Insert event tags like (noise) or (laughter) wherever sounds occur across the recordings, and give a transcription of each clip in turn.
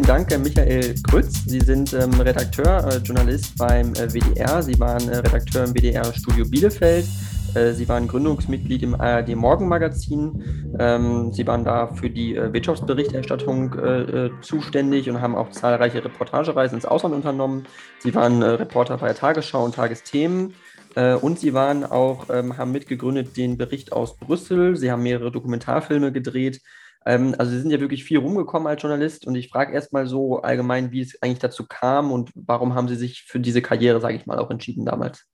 herzlichen Dank, Michael Krütz. Sie sind ähm, Redakteur, äh, Journalist beim äh, WDR. Sie waren äh, Redakteur im WDR-Studio Bielefeld. Äh, Sie waren Gründungsmitglied im ARD Morgenmagazin. Ähm, Sie waren da für die äh, Wirtschaftsberichterstattung äh, zuständig und haben auch zahlreiche Reportagereisen ins Ausland unternommen. Sie waren Reporter bei der Tagesschau und Tagesthemen. Und sie waren auch, ähm, haben mitgegründet den Bericht aus Brüssel. Sie haben mehrere Dokumentarfilme gedreht. Ähm, also Sie sind ja wirklich viel rumgekommen als Journalist und ich frage erstmal so allgemein, wie es eigentlich dazu kam und warum haben Sie sich für diese Karriere, sage ich mal, auch entschieden damals?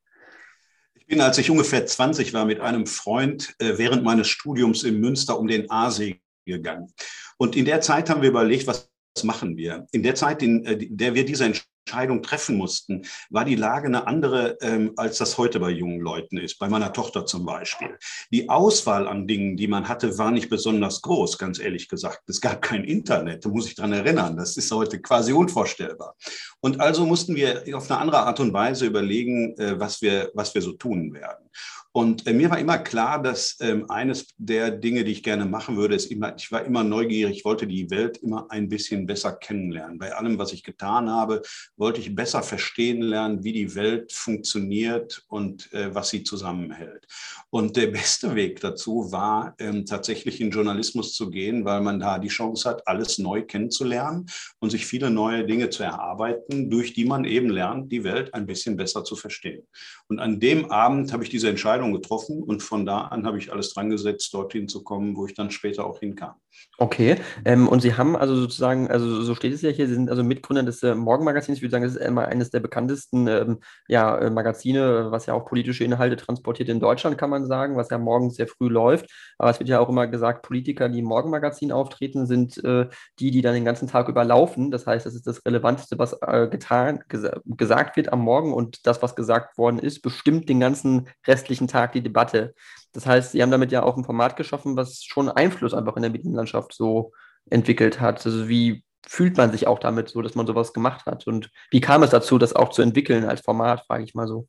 Ich bin, als ich ungefähr 20 war, mit einem Freund äh, während meines Studiums in Münster um den Aasee gegangen. Und in der Zeit haben wir überlegt, was machen wir? In der Zeit, in, äh, der wir diese Entscheidung treffen mussten, war die Lage eine andere, ähm, als das heute bei jungen Leuten ist, bei meiner Tochter zum Beispiel. Die Auswahl an Dingen, die man hatte, war nicht besonders groß, ganz ehrlich gesagt. Es gab kein Internet, da muss ich dran erinnern. Das ist heute quasi unvorstellbar. Und also mussten wir auf eine andere Art und Weise überlegen, äh, was, wir, was wir so tun werden. Und äh, mir war immer klar, dass ähm, eines der Dinge, die ich gerne machen würde, ist immer, ich war immer neugierig, ich wollte die Welt immer ein bisschen besser kennenlernen. Bei allem, was ich getan habe, wollte ich besser verstehen lernen, wie die Welt funktioniert und äh, was sie zusammenhält. Und der beste Weg dazu war ähm, tatsächlich in Journalismus zu gehen, weil man da die Chance hat, alles neu kennenzulernen und sich viele neue Dinge zu erarbeiten, durch die man eben lernt, die Welt ein bisschen besser zu verstehen. Und an dem Abend habe ich diese Entscheidung Entscheidung getroffen und von da an habe ich alles dran gesetzt, dorthin zu kommen, wo ich dann später auch hinkam. Okay, ähm, und Sie haben also sozusagen, also so steht es ja hier, Sie sind also Mitgründer des äh, Morgenmagazins. Ich würde sagen, das ist immer eines der bekanntesten ähm, ja, äh, Magazine, was ja auch politische Inhalte transportiert in Deutschland, kann man sagen, was ja morgens sehr früh läuft. Aber es wird ja auch immer gesagt, Politiker, die im Morgenmagazin auftreten, sind äh, die, die dann den ganzen Tag überlaufen. Das heißt, das ist das Relevanteste, was äh, getan, ges gesagt wird am Morgen und das, was gesagt worden ist, bestimmt den ganzen restlichen Tag die Debatte. Das heißt, sie haben damit ja auch ein Format geschaffen, was schon Einfluss einfach in der Medienlandschaft so entwickelt hat. Also wie fühlt man sich auch damit so, dass man sowas gemacht hat? Und wie kam es dazu, das auch zu entwickeln als Format, frage ich mal so.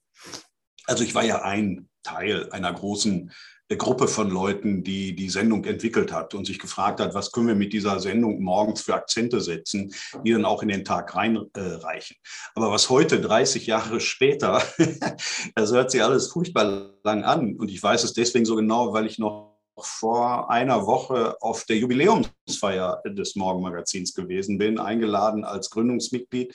Also ich war ja ein Teil einer großen Gruppe von Leuten, die die Sendung entwickelt hat und sich gefragt hat, was können wir mit dieser Sendung morgens für Akzente setzen, die dann auch in den Tag reinreichen. Äh, Aber was heute, 30 Jahre später, (laughs) das hört sich alles furchtbar lang an. Und ich weiß es deswegen so genau, weil ich noch vor einer Woche auf der Jubiläumsfeier des Morgenmagazins gewesen bin, eingeladen als Gründungsmitglied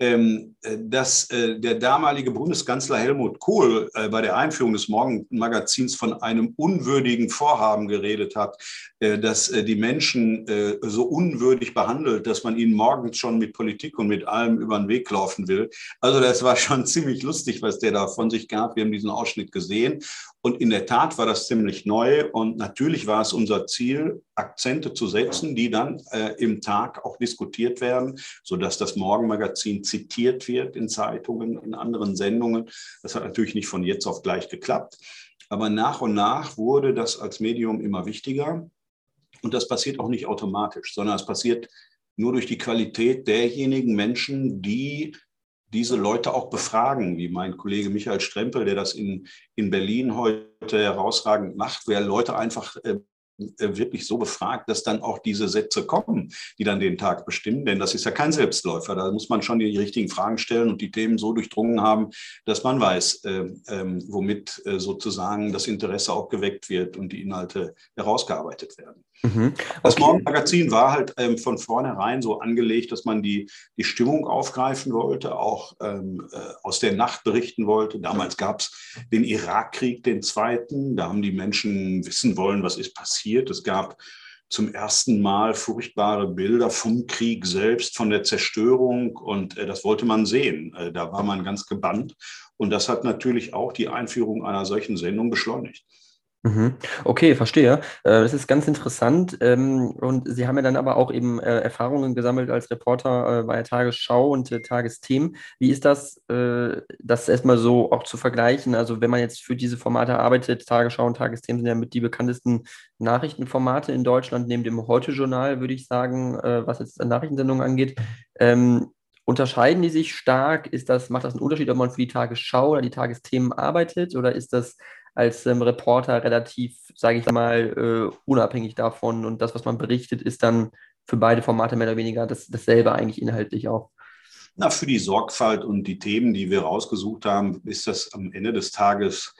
ähm, äh, dass äh, der damalige Bundeskanzler Helmut Kohl äh, bei der Einführung des Morgenmagazins von einem unwürdigen Vorhaben geredet hat, dass die Menschen so unwürdig behandelt, dass man ihnen morgens schon mit Politik und mit allem über den Weg laufen will. Also das war schon (laughs) ziemlich lustig, was der da von sich gab. Wir haben diesen Ausschnitt gesehen und in der Tat war das ziemlich neu und natürlich war es unser Ziel, Akzente zu setzen, die dann äh, im Tag auch diskutiert werden, sodass das Morgenmagazin zitiert wird in Zeitungen, in anderen Sendungen. Das hat natürlich nicht von jetzt auf gleich geklappt. Aber nach und nach wurde das als Medium immer wichtiger. Und das passiert auch nicht automatisch, sondern es passiert nur durch die Qualität derjenigen Menschen, die diese Leute auch befragen, wie mein Kollege Michael Strempel, der das in, in Berlin heute herausragend macht, wer Leute einfach äh, wirklich so befragt, dass dann auch diese Sätze kommen, die dann den Tag bestimmen. Denn das ist ja kein Selbstläufer. Da muss man schon die richtigen Fragen stellen und die Themen so durchdrungen haben, dass man weiß, äh, äh, womit äh, sozusagen das Interesse auch geweckt wird und die Inhalte herausgearbeitet werden. Mhm. Okay. Das Morgenmagazin war halt ähm, von vornherein so angelegt, dass man die, die Stimmung aufgreifen wollte, auch ähm, äh, aus der Nacht berichten wollte. Damals gab es den Irakkrieg, den zweiten. Da haben die Menschen wissen wollen, was ist passiert. Es gab zum ersten Mal furchtbare Bilder vom Krieg selbst, von der Zerstörung. Und äh, das wollte man sehen. Äh, da war man ganz gebannt. Und das hat natürlich auch die Einführung einer solchen Sendung beschleunigt. Mhm. Okay, verstehe. Äh, das ist ganz interessant. Ähm, und Sie haben ja dann aber auch eben äh, Erfahrungen gesammelt als Reporter äh, bei der Tagesschau und Tagesthemen. Wie ist das, das erstmal so auch zu vergleichen? Also wenn man jetzt für diese Formate arbeitet, Tagesschau und Tagesthemen sind ja mit die bekanntesten Nachrichtenformate in Deutschland, neben dem Heute-Journal, würde ich sagen, was jetzt Nachrichtensendungen angeht. Ähm, unterscheiden die sich stark? Ist das, macht das einen Unterschied, ob man für die Tagesschau oder die Tagesthemen arbeitet? Oder ist das als ähm, Reporter relativ, sage ich mal, äh, unabhängig davon und das, was man berichtet, ist dann für beide Formate mehr oder weniger das, dasselbe eigentlich inhaltlich auch? Na, für die Sorgfalt und die Themen, die wir rausgesucht haben, ist das am Ende des Tages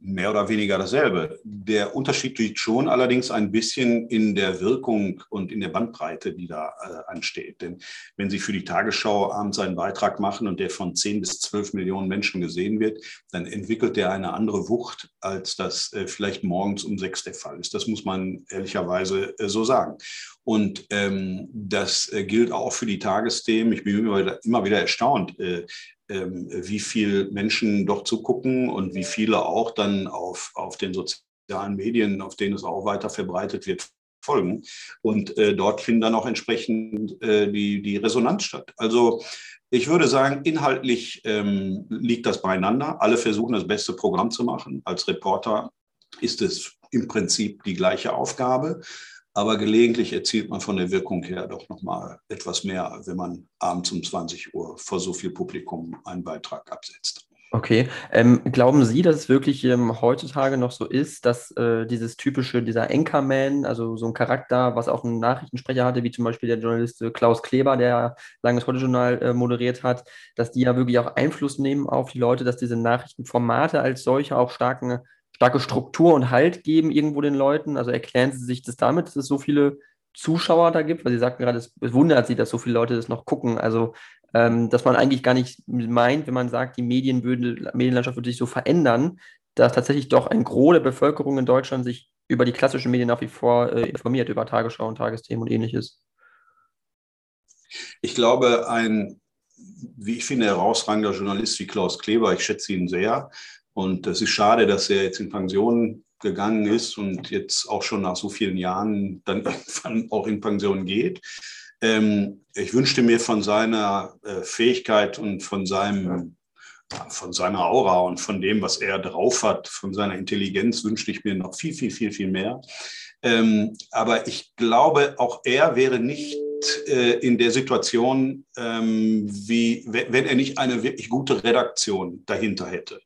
mehr oder weniger dasselbe. Der Unterschied liegt schon allerdings ein bisschen in der Wirkung und in der Bandbreite, die da äh, ansteht. Denn wenn Sie für die Tagesschau abends einen Beitrag machen und der von 10 bis 12 Millionen Menschen gesehen wird, dann entwickelt der eine andere Wucht, als das äh, vielleicht morgens um sechs der Fall ist. Das muss man ehrlicherweise äh, so sagen. Und ähm, das äh, gilt auch für die Tagesthemen. Ich bin immer wieder, immer wieder erstaunt, äh, ähm, wie viele Menschen doch zugucken und wie viele auch dann auf, auf den sozialen Medien, auf denen es auch weiter verbreitet wird, folgen. Und äh, dort finden dann auch entsprechend äh, die, die Resonanz statt. Also ich würde sagen, inhaltlich ähm, liegt das beieinander. Alle versuchen das beste Programm zu machen. Als Reporter ist es im Prinzip die gleiche Aufgabe. Aber gelegentlich erzielt man von der Wirkung her doch noch mal etwas mehr, wenn man abends um 20 Uhr vor so viel Publikum einen Beitrag absetzt. Okay. Ähm, glauben Sie, dass es wirklich ähm, heutzutage noch so ist, dass äh, dieses typische, dieser Anchorman, also so ein Charakter, was auch einen Nachrichtensprecher hatte, wie zum Beispiel der Journalist äh, Klaus Kleber, der lange das Heute-Journal äh, moderiert hat, dass die ja wirklich auch Einfluss nehmen auf die Leute, dass diese Nachrichtenformate als solche auch starken starke Struktur und Halt geben irgendwo den Leuten? Also erklären Sie sich das damit, dass es so viele Zuschauer da gibt? Weil Sie sagten gerade, es wundert Sie, dass so viele Leute das noch gucken. Also, ähm, dass man eigentlich gar nicht meint, wenn man sagt, die Medien würde, Medienlandschaft würde sich so verändern, dass tatsächlich doch ein Gros der Bevölkerung in Deutschland sich über die klassischen Medien nach wie vor äh, informiert, über Tagesschau und Tagesthemen und ähnliches. Ich glaube, ein, wie ich finde, herausragender Journalist wie Klaus Kleber, ich schätze ihn sehr, und es ist schade, dass er jetzt in Pension gegangen ist und jetzt auch schon nach so vielen Jahren dann (laughs) irgendwann auch in Pension geht. Ähm, ich wünschte mir von seiner äh, Fähigkeit und von seinem von seiner Aura und von dem, was er drauf hat, von seiner Intelligenz wünschte ich mir noch viel, viel, viel, viel mehr. Ähm, aber ich glaube, auch er wäre nicht äh, in der Situation, ähm, wie wenn er nicht eine wirklich gute Redaktion dahinter hätte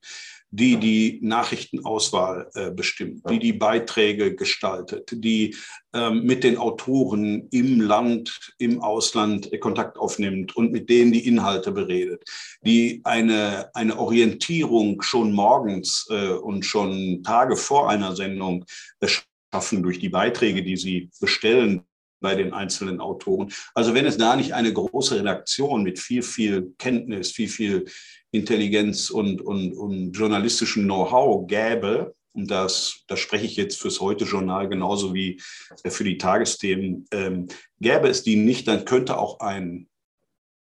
die die Nachrichtenauswahl äh, bestimmt, die die Beiträge gestaltet, die ähm, mit den Autoren im Land, im Ausland Kontakt aufnimmt und mit denen die Inhalte beredet, die eine, eine Orientierung schon morgens äh, und schon Tage vor einer Sendung äh, schaffen durch die Beiträge, die sie bestellen bei den einzelnen Autoren. Also wenn es da nicht eine große Redaktion mit viel, viel Kenntnis, viel, viel Intelligenz und, und, und journalistischen Know-how gäbe, und das, das spreche ich jetzt fürs Heute-Journal genauso wie für die Tagesthemen, ähm, gäbe es die nicht, dann könnte auch ein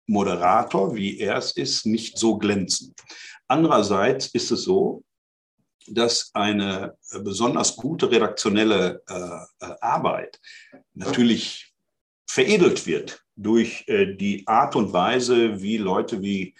Moderator, wie er es ist, nicht so glänzen. Andererseits ist es so, dass eine besonders gute redaktionelle äh, äh Arbeit natürlich veredelt wird durch äh, die Art und Weise, wie Leute wie äh,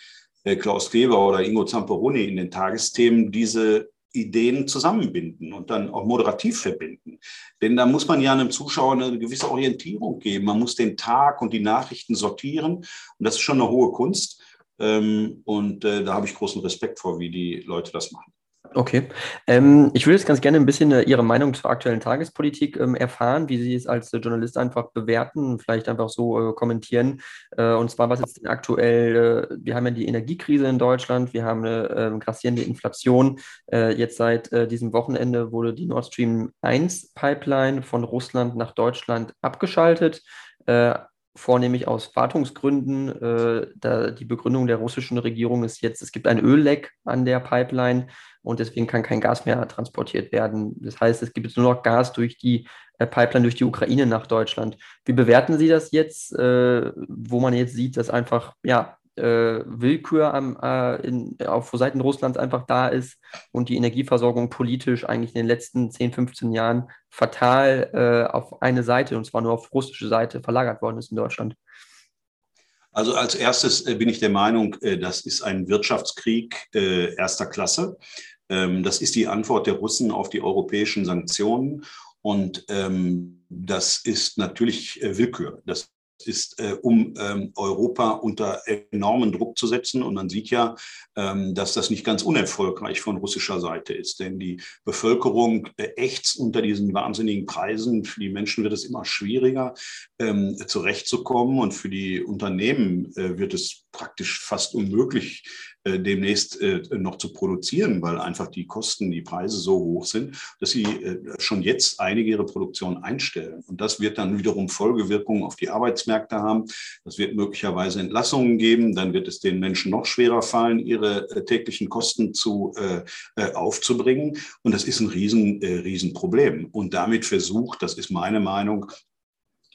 Klaus Kleber oder Ingo Zamperoni in den Tagesthemen diese Ideen zusammenbinden und dann auch moderativ verbinden. Denn da muss man ja einem Zuschauer eine gewisse Orientierung geben. Man muss den Tag und die Nachrichten sortieren. Und das ist schon eine hohe Kunst. Ähm, und äh, da habe ich großen Respekt vor, wie die Leute das machen. Okay. Ähm, ich würde jetzt ganz gerne ein bisschen äh, Ihre Meinung zur aktuellen Tagespolitik ähm, erfahren, wie Sie es als äh, Journalist einfach bewerten, vielleicht einfach so äh, kommentieren. Äh, und zwar, was jetzt aktuell, äh, wir haben ja die Energiekrise in Deutschland, wir haben eine ähm, grassierende Inflation. Äh, jetzt seit diesem Wochenende wurde die Nord Stream 1 Pipeline von Russland nach Deutschland abgeschaltet vornehmlich aus Wartungsgründen. Äh, die Begründung der russischen Regierung ist jetzt, es gibt ein Ölleck an der Pipeline und deswegen kann kein Gas mehr transportiert werden. Das heißt, es gibt jetzt nur noch Gas durch die äh, Pipeline durch die Ukraine nach Deutschland. Wie bewerten Sie das jetzt, äh, wo man jetzt sieht, dass einfach ja, äh, Willkür am, in, auf Seiten Russlands einfach da ist und die Energieversorgung politisch eigentlich in den letzten 10, 15 Jahren fatal auf eine Seite, und zwar nur auf russische Seite, verlagert worden ist in Deutschland? Also als erstes bin ich der Meinung, das ist ein Wirtschaftskrieg erster Klasse. Ähm, das ist die Antwort der Russen auf die europäischen Sanktionen. Und ähm, das ist natürlich äh, Willkür. Das ist, äh, um ähm, Europa unter enormen Druck zu setzen. Und man sieht ja, ähm, dass das nicht ganz unerfolgreich von russischer Seite ist. Denn die Bevölkerung äh, ächzt unter diesen wahnsinnigen Preisen. Für die Menschen wird es immer schwieriger, ähm, zurechtzukommen. Und für die Unternehmen äh, wird es praktisch fast unmöglich, demnächst äh, noch zu produzieren, weil einfach die Kosten, die Preise so hoch sind, dass sie äh, schon jetzt einige ihre Produktion einstellen. Und das wird dann wiederum Folgewirkungen auf die Arbeitsmärkte haben. Das wird möglicherweise Entlassungen geben. Dann wird es den Menschen noch schwerer fallen, ihre täglichen Kosten zu, äh, aufzubringen. Und das ist ein riesen, äh, Riesenproblem. Und damit versucht, das ist meine Meinung,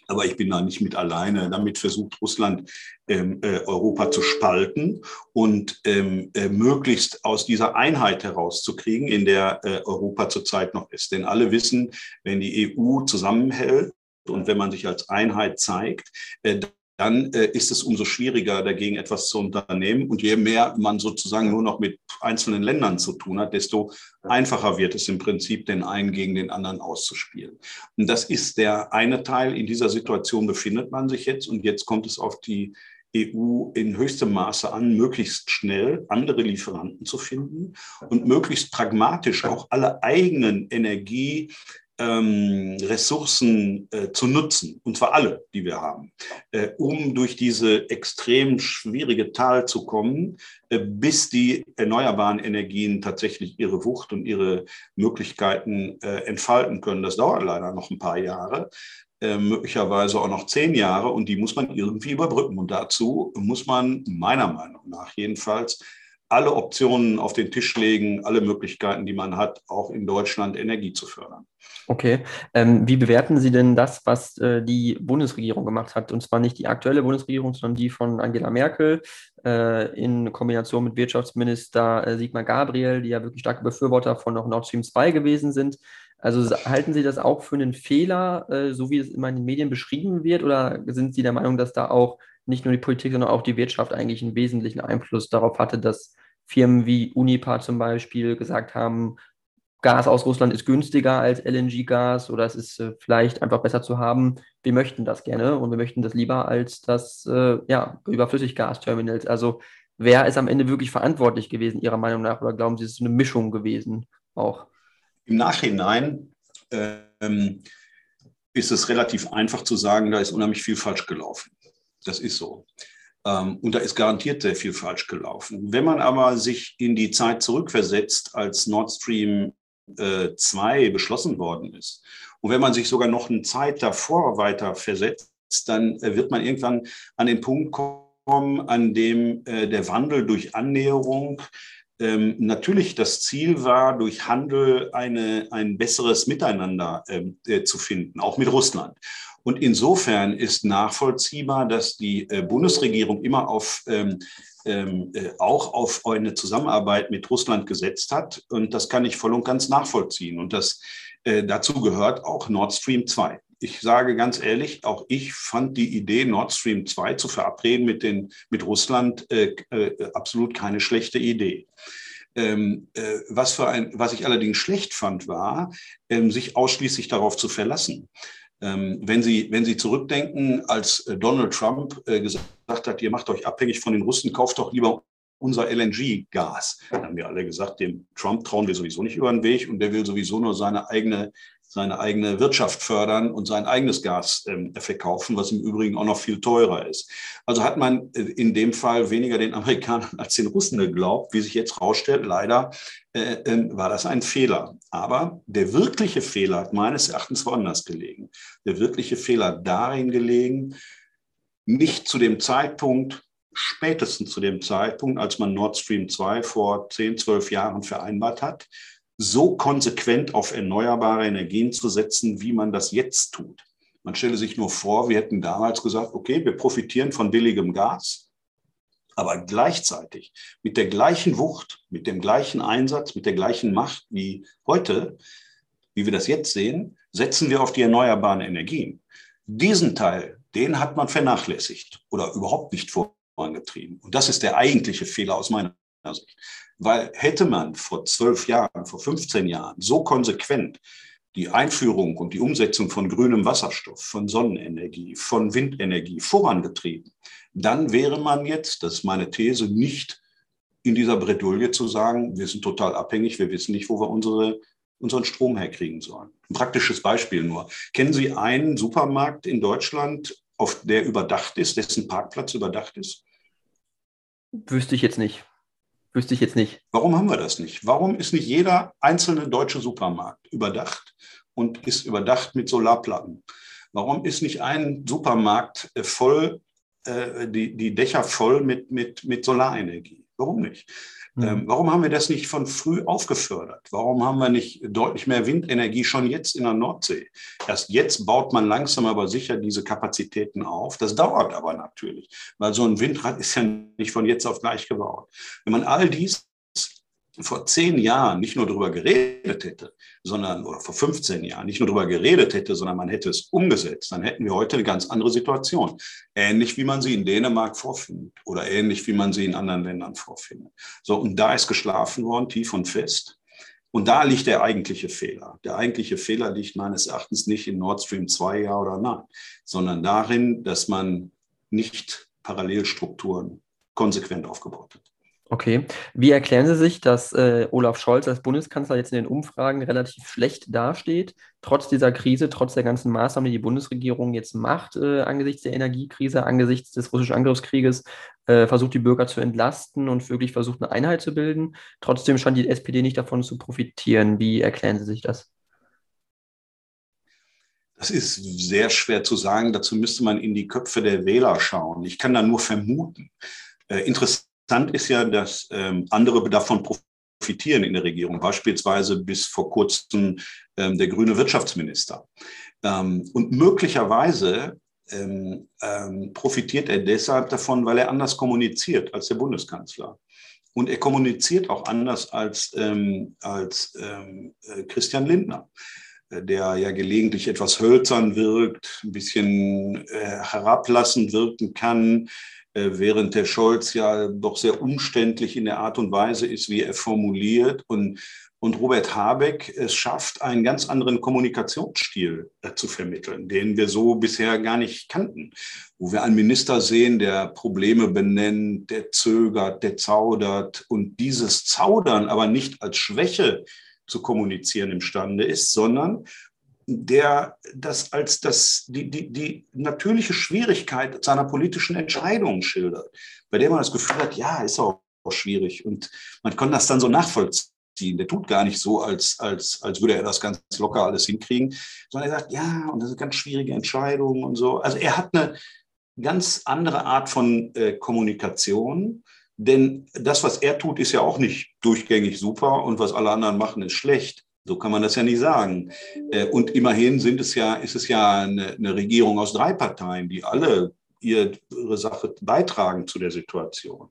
aber ich bin da nicht mit alleine. Damit versucht Russland, ähm, äh, Europa zu spalten und ähm, äh, möglichst aus dieser Einheit herauszukriegen, in der äh, Europa zurzeit noch ist. Denn alle wissen, wenn die EU zusammenhält und wenn man sich als Einheit zeigt, äh, dann äh, ist es umso schwieriger, dagegen etwas zu unternehmen. Und je mehr man sozusagen nur noch mit einzelnen Ländern zu tun hat, desto einfacher wird es im Prinzip, den einen gegen den anderen auszuspielen. Und das ist der eine Teil. In dieser Situation befindet man sich jetzt. Und jetzt kommt es auf die EU in höchstem Maße an, möglichst schnell andere Lieferanten zu finden und möglichst pragmatisch auch alle eigenen Energie ähm, Ressourcen äh, zu nutzen, und zwar alle, die wir haben, äh, um durch diese extrem schwierige Tal zu kommen, äh, bis die erneuerbaren Energien tatsächlich ihre Wucht und ihre Möglichkeiten äh, entfalten können. Das dauert leider noch ein paar Jahre. Äh, möglicherweise auch noch zehn Jahre und die muss man irgendwie überbrücken. Und dazu muss man meiner Meinung nach jedenfalls alle Optionen auf den Tisch legen, alle Möglichkeiten, die man hat, auch in Deutschland Energie zu fördern. Okay. Ähm, wie bewerten Sie denn das, was äh, die Bundesregierung gemacht hat? Und zwar nicht die aktuelle Bundesregierung, sondern die von Angela Merkel äh, in Kombination mit Wirtschaftsminister äh, Sigmar Gabriel, die ja wirklich starke Befürworter von noch Nord Stream 2 gewesen sind. Also halten Sie das auch für einen Fehler, äh, so wie es immer in den Medien beschrieben wird? Oder sind Sie der Meinung, dass da auch nicht nur die Politik, sondern auch die Wirtschaft eigentlich einen wesentlichen Einfluss darauf hatte, dass Firmen wie Unipa zum Beispiel gesagt haben, Gas aus Russland ist günstiger als LNG-Gas oder es ist äh, vielleicht einfach besser zu haben. Wir möchten das gerne und wir möchten das lieber als das äh, ja, über Flüssiggasterminals. Also wer ist am Ende wirklich verantwortlich gewesen, Ihrer Meinung nach? Oder glauben Sie, es ist eine Mischung gewesen auch? Im Nachhinein ähm, ist es relativ einfach zu sagen, da ist unheimlich viel falsch gelaufen. Das ist so. Ähm, und da ist garantiert sehr viel falsch gelaufen. Wenn man aber sich in die Zeit zurückversetzt, als Nord Stream 2 äh, beschlossen worden ist, und wenn man sich sogar noch eine Zeit davor weiter versetzt, dann äh, wird man irgendwann an den Punkt kommen, an dem äh, der Wandel durch Annäherung ähm, natürlich das Ziel war, durch Handel eine, ein besseres Miteinander ähm, äh, zu finden, auch mit Russland. Und insofern ist nachvollziehbar, dass die äh, Bundesregierung immer auf ähm, ähm, äh, auch auf eine Zusammenarbeit mit Russland gesetzt hat. Und das kann ich voll und ganz nachvollziehen. Und das, äh, dazu gehört auch Nord Stream 2. Ich sage ganz ehrlich, auch ich fand die Idee, Nord Stream 2 zu verabreden mit, den, mit Russland, äh, äh, absolut keine schlechte Idee. Ähm, äh, was, für ein, was ich allerdings schlecht fand, war, ähm, sich ausschließlich darauf zu verlassen. Ähm, wenn, Sie, wenn Sie zurückdenken, als äh, Donald Trump äh, gesagt hat, ihr macht euch abhängig von den Russen, kauft doch lieber unser LNG-Gas. Dann haben wir alle gesagt, dem Trump trauen wir sowieso nicht über den Weg und der will sowieso nur seine eigene seine eigene Wirtschaft fördern und sein eigenes Gas ähm, verkaufen, was im Übrigen auch noch viel teurer ist. Also hat man äh, in dem Fall weniger den Amerikanern (laughs) als den Russen geglaubt. Wie sich jetzt herausstellt, leider äh, äh, war das ein Fehler. Aber der wirkliche Fehler hat meines Erachtens woanders gelegen. Der wirkliche Fehler darin gelegen, nicht zu dem Zeitpunkt, spätestens zu dem Zeitpunkt, als man Nord Stream 2 vor 10, 12 Jahren vereinbart hat, so konsequent auf erneuerbare Energien zu setzen, wie man das jetzt tut. Man stelle sich nur vor, wir hätten damals gesagt, okay, wir profitieren von billigem Gas, aber gleichzeitig mit der gleichen Wucht, mit dem gleichen Einsatz, mit der gleichen Macht wie heute, wie wir das jetzt sehen, setzen wir auf die erneuerbaren Energien. Diesen Teil, den hat man vernachlässigt oder überhaupt nicht vorangetrieben. Und das ist der eigentliche Fehler aus meiner Sicht. Weil hätte man vor zwölf Jahren, vor 15 Jahren so konsequent die Einführung und die Umsetzung von grünem Wasserstoff, von Sonnenenergie, von Windenergie vorangetrieben, dann wäre man jetzt, das ist meine These, nicht in dieser Bredouille zu sagen, wir sind total abhängig, wir wissen nicht, wo wir unsere, unseren Strom herkriegen sollen. Ein praktisches Beispiel nur. Kennen Sie einen Supermarkt in Deutschland, auf der überdacht ist, dessen Parkplatz überdacht ist? Wüsste ich jetzt nicht. Wüsste ich jetzt nicht. Warum haben wir das nicht? Warum ist nicht jeder einzelne deutsche Supermarkt überdacht und ist überdacht mit Solarplatten? Warum ist nicht ein Supermarkt äh, voll, äh, die, die Dächer voll mit, mit, mit Solarenergie? Warum nicht? Ähm, mhm. warum haben wir das nicht von früh aufgefördert? Warum haben wir nicht deutlich mehr Windenergie schon jetzt in der Nordsee? Erst jetzt baut man langsam aber sicher diese Kapazitäten auf. Das dauert aber natürlich, weil so ein Windrad ist ja nicht von jetzt auf gleich gebaut. Wenn man all dies vor zehn Jahren nicht nur darüber geredet hätte, sondern, oder vor 15 Jahren nicht nur darüber geredet hätte, sondern man hätte es umgesetzt, dann hätten wir heute eine ganz andere Situation. Ähnlich wie man sie in Dänemark vorfindet oder ähnlich wie man sie in anderen Ländern vorfindet. So, und da ist geschlafen worden, tief und fest. Und da liegt der eigentliche Fehler. Der eigentliche Fehler liegt meines Erachtens nicht in Nord Stream 2, ja oder nein, sondern darin, dass man nicht Parallelstrukturen konsequent aufgebaut hat. Okay. Wie erklären Sie sich, dass äh, Olaf Scholz als Bundeskanzler jetzt in den Umfragen relativ schlecht dasteht, trotz dieser Krise, trotz der ganzen Maßnahmen, die die Bundesregierung jetzt macht, äh, angesichts der Energiekrise, angesichts des russischen Angriffskrieges, äh, versucht die Bürger zu entlasten und wirklich versucht, eine Einheit zu bilden. Trotzdem scheint die SPD nicht davon zu profitieren. Wie erklären Sie sich das? Das ist sehr schwer zu sagen. Dazu müsste man in die Köpfe der Wähler schauen. Ich kann da nur vermuten. Äh, interessant Interessant ist ja, dass ähm, andere davon profitieren in der Regierung, beispielsweise bis vor kurzem ähm, der grüne Wirtschaftsminister. Ähm, und möglicherweise ähm, ähm, profitiert er deshalb davon, weil er anders kommuniziert als der Bundeskanzler. Und er kommuniziert auch anders als, ähm, als äh, Christian Lindner äh, der ja gelegentlich etwas hölzern wirkt, ein bisschen äh, herablassend wirken kann, während der Scholz ja doch sehr umständlich in der Art und Weise ist, wie er formuliert. Und, und Robert Habeck es schafft, einen ganz anderen Kommunikationsstil äh, zu vermitteln, den wir so bisher gar nicht kannten. Wo wir einen Minister sehen, der Probleme benennt, der zögert, der zaudert und dieses Zaudern aber nicht als Schwäche zu kommunizieren imstande ist, sondern der das als das, die, die, die natürliche Schwierigkeit seiner politischen Entscheidungen schildert, bei der man das Gefühl hat, ja, ist auch schwierig. Und man kann das dann so nachvollziehen. Der tut gar nicht so, als, als, als würde er das ganz locker alles hinkriegen, sondern er sagt, ja, und das ist ganz schwierige Entscheidung und so. Also er hat eine ganz andere Art von äh, Kommunikation, denn das, was er tut, ist ja auch nicht durchgängig super und was alle anderen machen, ist schlecht. So kann man das ja nicht sagen. Äh, und immerhin sind es ja, ist es ja eine, eine Regierung aus drei Parteien, die alle ihre Sache beitragen zu der Situation.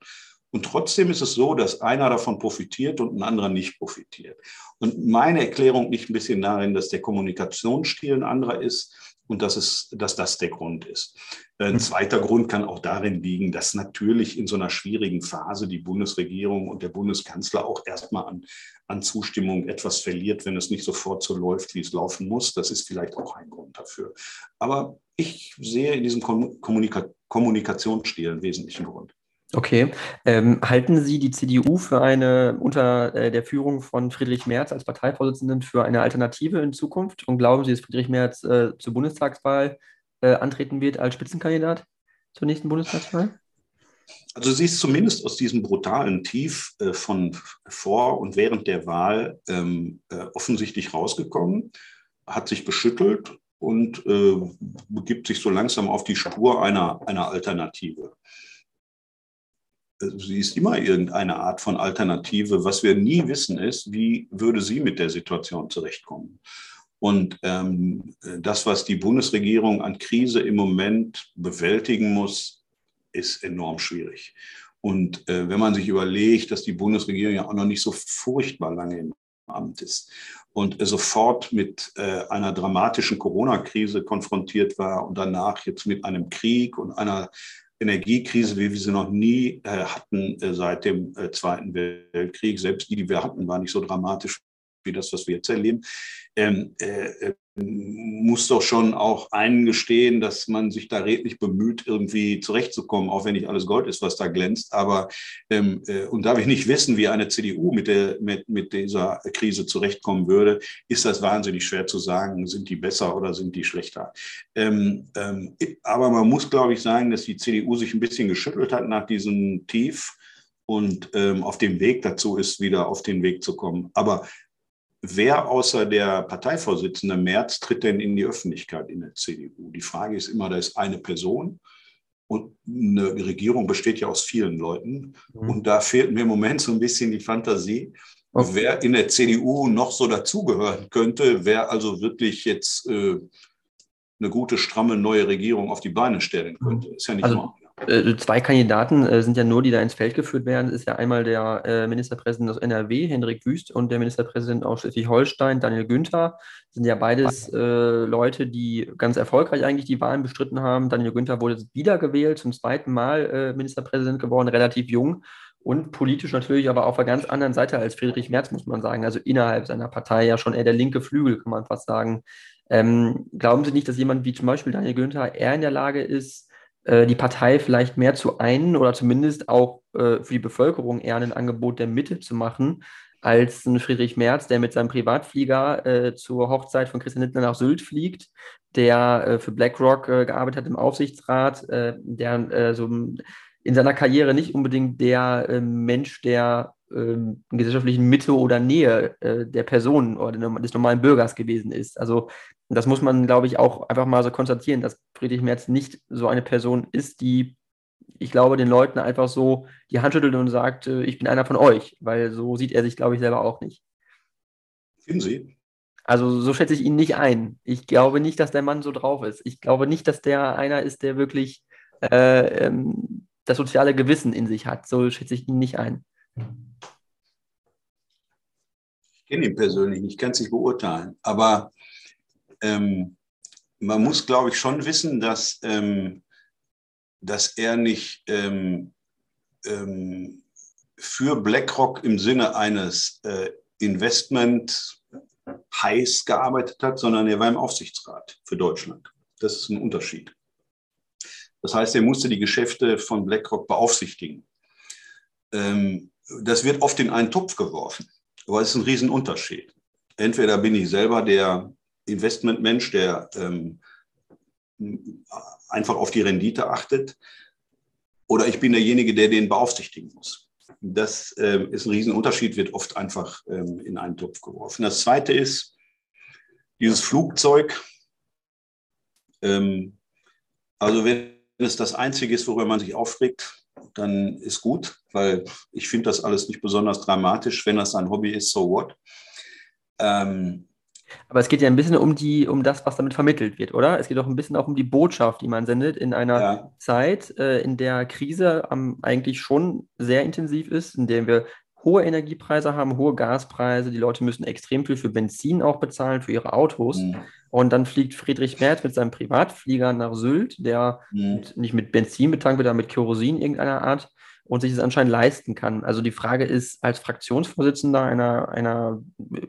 Und trotzdem ist es so, dass einer davon profitiert und ein anderer nicht profitiert. Und meine Erklärung liegt ein bisschen darin, dass der Kommunikationsstil ein anderer ist und dass, es, dass das der Grund ist. Ein hm. zweiter Grund kann auch darin liegen, dass natürlich in so einer schwierigen Phase die Bundesregierung und der Bundeskanzler auch erstmal an, an Zustimmung etwas verliert, wenn es nicht sofort so läuft, wie es laufen muss. Das ist vielleicht auch ein Grund dafür. Aber ich sehe in diesem Kommunika Kommunikationsstil einen wesentlichen Grund. Okay. Ähm, halten Sie die CDU für eine unter äh, der Führung von Friedrich Merz als Parteivorsitzenden für eine Alternative in Zukunft und glauben Sie, dass Friedrich Merz äh, zur Bundestagswahl äh, antreten wird als Spitzenkandidat zur nächsten Bundestagswahl? Also sie ist zumindest aus diesem brutalen Tief äh, von vor und während der Wahl ähm, äh, offensichtlich rausgekommen, hat sich geschüttelt und äh, begibt sich so langsam auf die Spur einer, einer Alternative. Also sie ist immer irgendeine Art von Alternative. Was wir nie wissen ist, wie würde sie mit der Situation zurechtkommen. Und ähm, das, was die Bundesregierung an Krise im Moment bewältigen muss, ist enorm schwierig. Und äh, wenn man sich überlegt, dass die Bundesregierung ja auch noch nicht so furchtbar lange im Amt ist und äh, sofort mit äh, einer dramatischen Corona-Krise konfrontiert war und danach jetzt mit einem Krieg und einer Energiekrise, wie wir sie noch nie äh, hatten äh, seit dem äh, Zweiten Weltkrieg. Selbst die, die wir hatten, war nicht so dramatisch wie das, was wir jetzt erleben, ähm, äh, muss doch schon auch eingestehen, dass man sich da redlich bemüht, irgendwie zurechtzukommen, auch wenn nicht alles Gold ist, was da glänzt. Aber ähm, äh, und da wir nicht wissen, wie eine CDU mit, der, mit, mit dieser Krise zurechtkommen würde, ist das wahnsinnig schwer zu sagen, sind die besser oder sind die schlechter. Ähm, ähm, aber man muss, glaube ich, sagen, dass die CDU sich ein bisschen geschüttelt hat nach diesem Tief und ähm, auf dem Weg dazu ist, wieder auf den Weg zu kommen. Aber wer außer der Parteivorsitzende Merz tritt denn in die Öffentlichkeit in der CDU? Die Frage ist immer, da ist eine Person und eine Regierung besteht ja aus vielen Leuten. Mhm. Und da fehlt mir im Moment so ein bisschen die Fantasie, okay. wer in der CDU noch so dazugehören könnte, wer also wirklich jetzt äh, eine gute, stramme neue Regierung auf die Beine stellen könnte. Ist ja nicht also, mal äh, zwei Kandidaten äh, sind ja nur, die da ins Feld geführt werden. Das ist ja einmal der äh, Ministerpräsident aus NRW, Hendrik Wüst, und der Ministerpräsident aus Schleswig-Holstein, Daniel Günther. Das sind ja beides Leute, die ganz erfolgreich eigentlich die Wahlen bestritten haben. Daniel Günther wurde wiedergewählt, zum zweiten Mal Ministerpräsident geworden, relativ jung und politisch natürlich aber auf einer ganz anderen Seite als Friedrich Merz, muss man sagen. Also innerhalb seiner Partei ja schon eher der linke Flügel, kann man fast sagen. Ähm, glauben Sie nicht, dass jemand wie zum Beispiel Daniel Günther eher in der Lage ist, äh, die Partei vielleicht mehr zu einen oder zumindest auch äh, für die Bevölkerung eher ein Angebot der Mitte zu machen, als ein Friedrich Merz, der mit seinem Privatflieger äh, zur Hochzeit von Christian Lindner nach Sylt fliegt, der äh, für BlackRock äh, gearbeitet hat im Aufsichtsrat, der so in seiner Karriere nicht unbedingt der Mensch der ähm, gesellschaftlichen Mitte oder Nähe der Person oder des normalen Bürgers gewesen ist. Also das muss man, glaube ich, auch einfach mal so konstatieren, dass Friedrich Merz nicht so eine Person ist, die, ich glaube, den Leuten einfach so die Hand schüttelt und sagt, äh, ich bin einer von euch, weil so sieht er sich, glaube ich, selber auch nicht. Finden Sie? Also so schätze ich ihn nicht ein. Ich glaube nicht, dass der Mann so drauf ist. Ich glaube nicht, dass der einer ist, der wirklich äh, ähm, das soziale Gewissen in sich hat. So schätze ich ihn nicht ein. Ich kenne ihn persönlich nicht, kann es nicht beurteilen. Aber ähm, man muss, glaube ich, schon wissen, dass, ähm, dass er nicht ähm, ähm, für BlackRock im Sinne eines äh, Investment heiß gearbeitet hat, sondern er war im Aufsichtsrat für Deutschland. Das ist ein Unterschied. Das heißt, er musste die Geschäfte von BlackRock beaufsichtigen. Ähm, das wird oft in einen Topf geworfen, aber es ist ein Riesenunterschied. Entweder bin ich selber der Investmentmensch, der ähm, einfach auf die Rendite achtet, oder ich bin derjenige, der den beaufsichtigen muss. Das ähm, ist ein Riesenunterschied, wird oft einfach ähm, in einen Topf geworfen. Das Zweite ist, dieses Flugzeug, ähm, also wenn es das Einzige ist, worüber man sich aufregt, dann ist gut, weil ich finde das alles nicht besonders dramatisch. Wenn das ein Hobby ist, so what. Ähm, aber es geht ja ein bisschen um die, um das, was damit vermittelt wird, oder? Es geht auch ein bisschen auch um die Botschaft, die man sendet in einer ja. Zeit, äh, in der Krise ähm, eigentlich schon sehr intensiv ist, in der wir hohe Energiepreise haben, hohe Gaspreise, die Leute müssen extrem viel für Benzin auch bezahlen, für ihre Autos. Mhm. Und dann fliegt Friedrich Merz mit seinem Privatflieger nach Sylt, der mhm. mit, nicht mit Benzin betankt wird, sondern mit Kerosin irgendeiner Art und sich das anscheinend leisten kann. Also die Frage ist, als Fraktionsvorsitzender einer, einer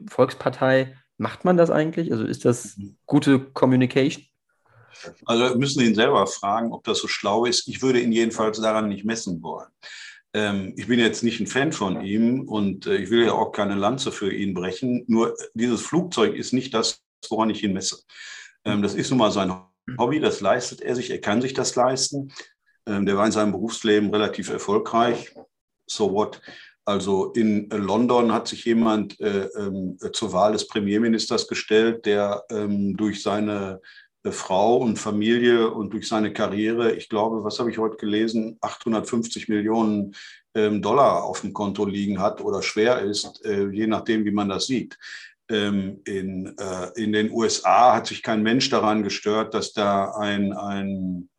Volkspartei, Macht man das eigentlich? Also ist das mhm. gute Communication? Also müssen ihn selber fragen, ob das so schlau ist. Ich würde ihn jedenfalls daran nicht messen wollen. Ähm, ich bin jetzt nicht ein Fan von ihm und äh, ich will ja auch keine Lanze für ihn brechen. Nur dieses Flugzeug ist nicht das, woran ich ihn messe. Ähm, das ist nun mal sein Hobby, das leistet er sich, er kann sich das leisten. Ähm, der war in seinem Berufsleben relativ erfolgreich. So what? Also in London hat sich jemand äh, äh, zur Wahl des Premierministers gestellt, der ähm, durch seine äh, Frau und Familie und durch seine Karriere, ich glaube, was habe ich heute gelesen, 850 Millionen ähm, Dollar auf dem Konto liegen hat oder schwer ist, äh, je nachdem, wie man das sieht. Ähm, in, äh, in den USA hat sich kein Mensch daran gestört, dass da ein, ein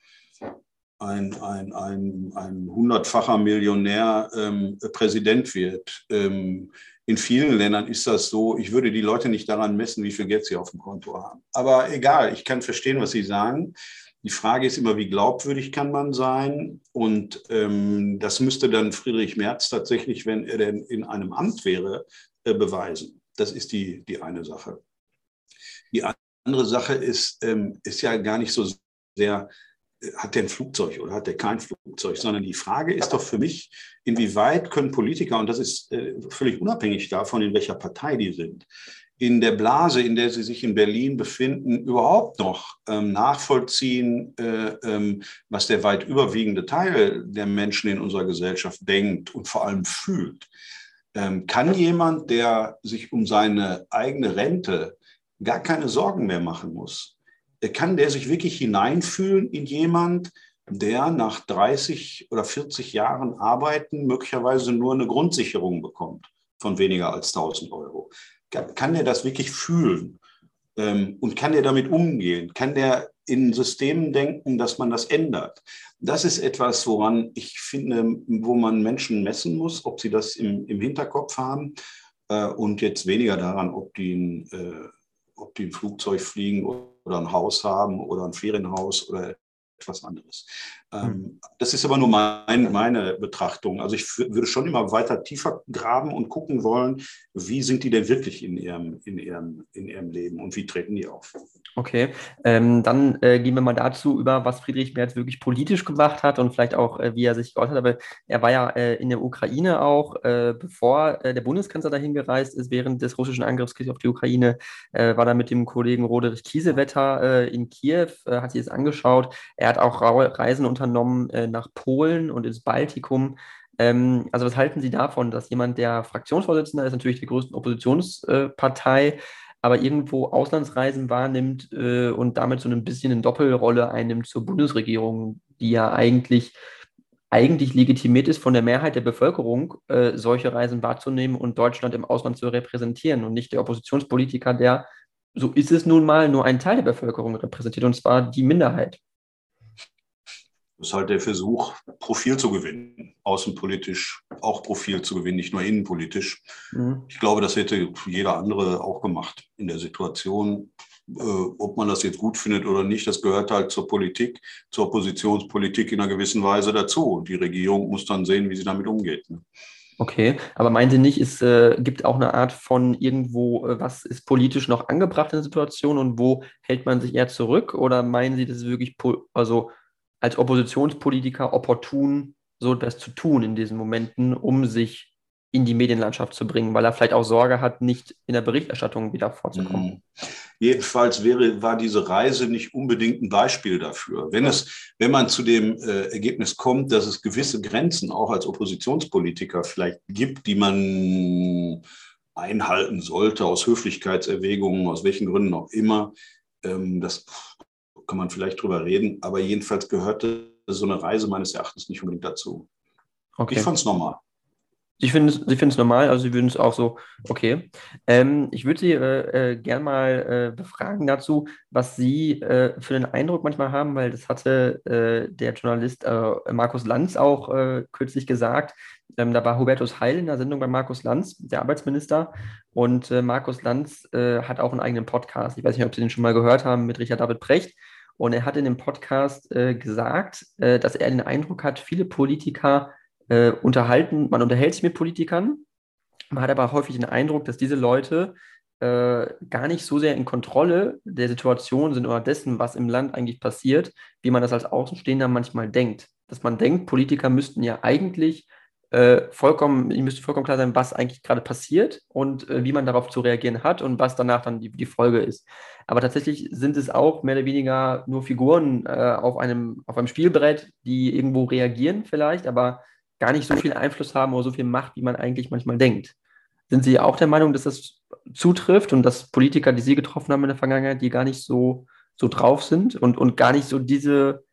ein, ein, ein, ein hundertfacher Millionär ähm, Präsident wird. Ähm, in vielen Ländern ist das so, ich würde die Leute nicht daran messen, wie viel Geld sie auf dem Konto haben. Aber egal, ich kann verstehen, was Sie sagen. Die Frage ist immer, wie glaubwürdig kann man sein? Und ähm, das müsste dann Friedrich Merz tatsächlich, wenn er denn in einem Amt wäre, äh, beweisen. Das ist die, die eine Sache. Die andere Sache ist, ähm, ist ja gar nicht so sehr, hat der ein Flugzeug oder hat der kein Flugzeug, sondern die Frage ist doch für mich, inwieweit können Politiker, und das ist äh, völlig unabhängig davon, in welcher Partei die sind, in der Blase, in der sie sich in Berlin befinden, überhaupt noch ähm, nachvollziehen, äh, ähm, was der weit überwiegende Teil der Menschen in unserer Gesellschaft denkt und vor allem fühlt. Ähm, kann jemand, der sich um seine eigene Rente gar keine Sorgen mehr machen muss, kann der sich wirklich hineinfühlen in jemand, der nach 30 oder 40 Jahren Arbeiten möglicherweise nur eine Grundsicherung bekommt von weniger als 1000 Euro? kann der das wirklich fühlen? Ähm, und kann der damit umgehen? Kann der in Systemen denken, dass man das ändert? Das ist etwas, woran ich finde, wo man Menschen messen muss, ob sie das im, im Hinterkopf haben äh, und jetzt weniger daran, ob die, ein, äh, die ein Flugzeug fliegen oder ein Haus haben oder ein Ferienhaus oder etwas anderes. Mhm. Das ist aber nur mein, meine Betrachtung. Also ich würde schon immer weiter tiefer graben und gucken wollen, wie sind die denn wirklich in ihrem, in ihrem, in ihrem Leben und wie treten die auf. Okay, ähm, dann äh, gehen wir mal dazu über, was Friedrich Merz wirklich politisch gemacht hat und vielleicht auch, äh, wie er sich geäußert hat. Aber er war ja äh, in der Ukraine auch, äh, bevor äh, der Bundeskanzler dahin gereist ist, während des russischen Angriffskriegs auf die Ukraine, äh, war er mit dem Kollegen Roderich Kiesewetter in Kiew, hat sich das angeschaut. Er hat auch Reisen unternommen nach Polen und ins Baltikum. Ähm, also was halten Sie davon, dass jemand, der Fraktionsvorsitzender ist, natürlich die größten Oppositionspartei, aber irgendwo Auslandsreisen wahrnimmt äh, und damit so ein bisschen eine Doppelrolle einnimmt zur Bundesregierung, die ja eigentlich, eigentlich legitimiert ist von der Mehrheit der Bevölkerung, äh, solche Reisen wahrzunehmen und Deutschland im Ausland zu repräsentieren und nicht der Oppositionspolitiker, der, so ist es nun mal, nur einen Teil der Bevölkerung repräsentiert, und zwar die Minderheit. Das ist halt der Versuch, Profil zu gewinnen, außenpolitisch auch Profil zu gewinnen, nicht nur innenpolitisch. Mhm. Ich glaube, das hätte jeder andere auch gemacht in der Situation. Äh, ob man das jetzt gut findet oder nicht, das gehört halt zur Politik, zur Oppositionspolitik in einer gewissen Weise dazu. Und die Regierung muss dann sehen, wie sie damit umgeht. Ne? Okay, aber meinen Sie nicht, es äh, gibt auch eine Art von irgendwo, äh, was ist politisch noch angebracht in der Situation und wo hält man sich eher zurück? Oder meinen Sie, das ist wirklich, also als Oppositionspolitiker opportun, so etwas zu tun in diesen Momenten, um sich in die Medienlandschaft zu bringen, weil er vielleicht auch Sorge hat, nicht in der Berichterstattung wieder vorzukommen. Mhm. Jedenfalls wäre, war diese Reise nicht unbedingt ein Beispiel dafür. Wenn, es, wenn man zu dem äh, Ergebnis kommt, dass es gewisse Grenzen auch als Oppositionspolitiker vielleicht gibt, die man einhalten sollte aus Höflichkeitserwägungen, aus welchen Gründen auch immer, ähm, das kann man vielleicht drüber reden, aber jedenfalls gehörte so eine Reise meines Erachtens nicht unbedingt dazu. Okay. Ich fand es normal. Sie finden es Sie normal, also Sie würden es auch so, okay. Ähm, ich würde Sie äh, äh, gern mal äh, befragen dazu, was Sie äh, für einen Eindruck manchmal haben, weil das hatte äh, der Journalist äh, Markus Lanz auch kürzlich gesagt. Ähm, da war Hubertus Heil in der Sendung bei Markus Lanz, der Arbeitsminister. Und Markus Lanz hat auch einen eigenen Podcast. Ich weiß nicht, ob Sie den schon mal gehört haben mit Richard David Precht. Und er hat in dem Podcast gesagt, dass er den Eindruck hat, viele Politiker äh, unterhalten, man unterhält sich mit Politikern, man hat aber häufig den Eindruck, dass diese Leute äh, gar nicht so sehr in Kontrolle der Situation sind oder dessen, was im Land eigentlich passiert, wie man das als Außenstehender manchmal denkt. Dass man denkt, Politiker müssten ja eigentlich äh, vollkommen, ihnen müsste vollkommen klar sein, was eigentlich gerade passiert und äh, wie man darauf zu reagieren hat und was danach dann die, die Folge ist. Aber tatsächlich sind es auch mehr oder weniger nur Figuren äh, auf, einem, auf einem Spielbrett, die irgendwo reagieren vielleicht, aber gar nicht so viel Einfluss haben oder so viel Macht, wie man eigentlich manchmal denkt. Sind Sie auch der Meinung, dass das zutrifft und dass Politiker, die Sie getroffen haben in der Vergangenheit, die gar nicht so, so drauf sind und, und gar nicht so diese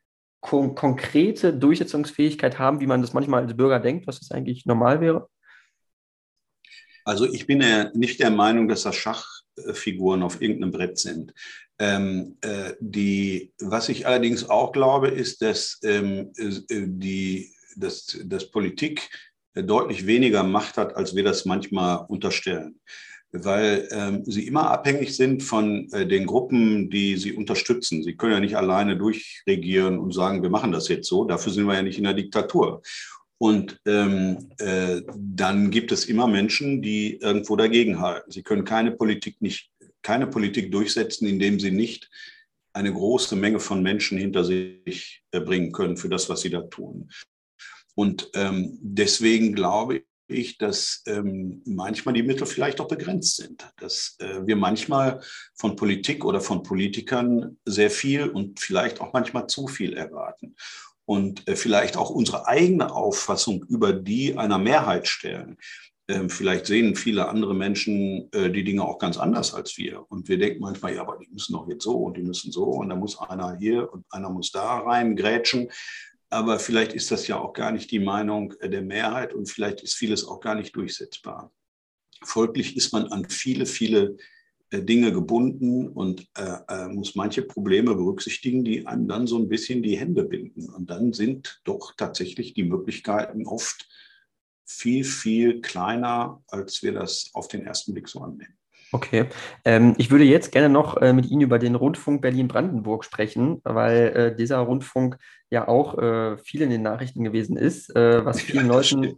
kon konkrete Durchsetzungsfähigkeit haben, wie man das manchmal als Bürger denkt, was das eigentlich normal wäre? Also ich bin ja nicht der Meinung, dass das Schachfiguren auf irgendeinem Brett sind. Ähm, äh, die, was ich allerdings auch glaube, ist, dass ähm, äh, die dass, dass Politik deutlich weniger Macht hat, als wir das manchmal unterstellen. Weil ähm, sie immer abhängig sind von äh, den Gruppen, die sie unterstützen. Sie können ja nicht alleine durchregieren und sagen, wir machen das jetzt so. Dafür sind wir ja nicht in der Diktatur. Und ähm, äh, dann gibt es immer Menschen, die irgendwo dagegenhalten. Sie können keine Politik nicht, keine Politik durchsetzen, indem sie nicht eine große Menge von Menschen hinter sich äh, bringen können für das, was sie da tun. Und ähm, deswegen glaube ich, dass ähm, manchmal die Mittel vielleicht auch begrenzt sind, dass äh, wir manchmal von Politik oder von Politikern sehr viel und vielleicht auch manchmal zu viel erwarten und äh, vielleicht auch unsere eigene Auffassung über die einer Mehrheit stellen. Ähm, vielleicht sehen viele andere Menschen äh, die Dinge auch ganz anders als wir. Und wir denken manchmal, ja, aber die müssen doch jetzt so und die müssen so und da muss einer hier und einer muss da rein grätschen. Aber vielleicht ist das ja auch gar nicht die Meinung der Mehrheit und vielleicht ist vieles auch gar nicht durchsetzbar. Folglich ist man an viele, viele äh, Dinge gebunden und äh, äh, muss manche Probleme berücksichtigen, die einem dann so ein bisschen die Hände binden. Und dann sind doch tatsächlich die Möglichkeiten oft viel, viel kleiner, als wir das auf den ersten Blick so annehmen. Okay. Ähm, ich würde jetzt gerne noch äh, mit Ihnen über den Rundfunk Berlin-Brandenburg sprechen, weil äh, dieser Rundfunk ja auch äh, viel in den Nachrichten gewesen ist, äh, was (laughs) vielen ja, Leuten,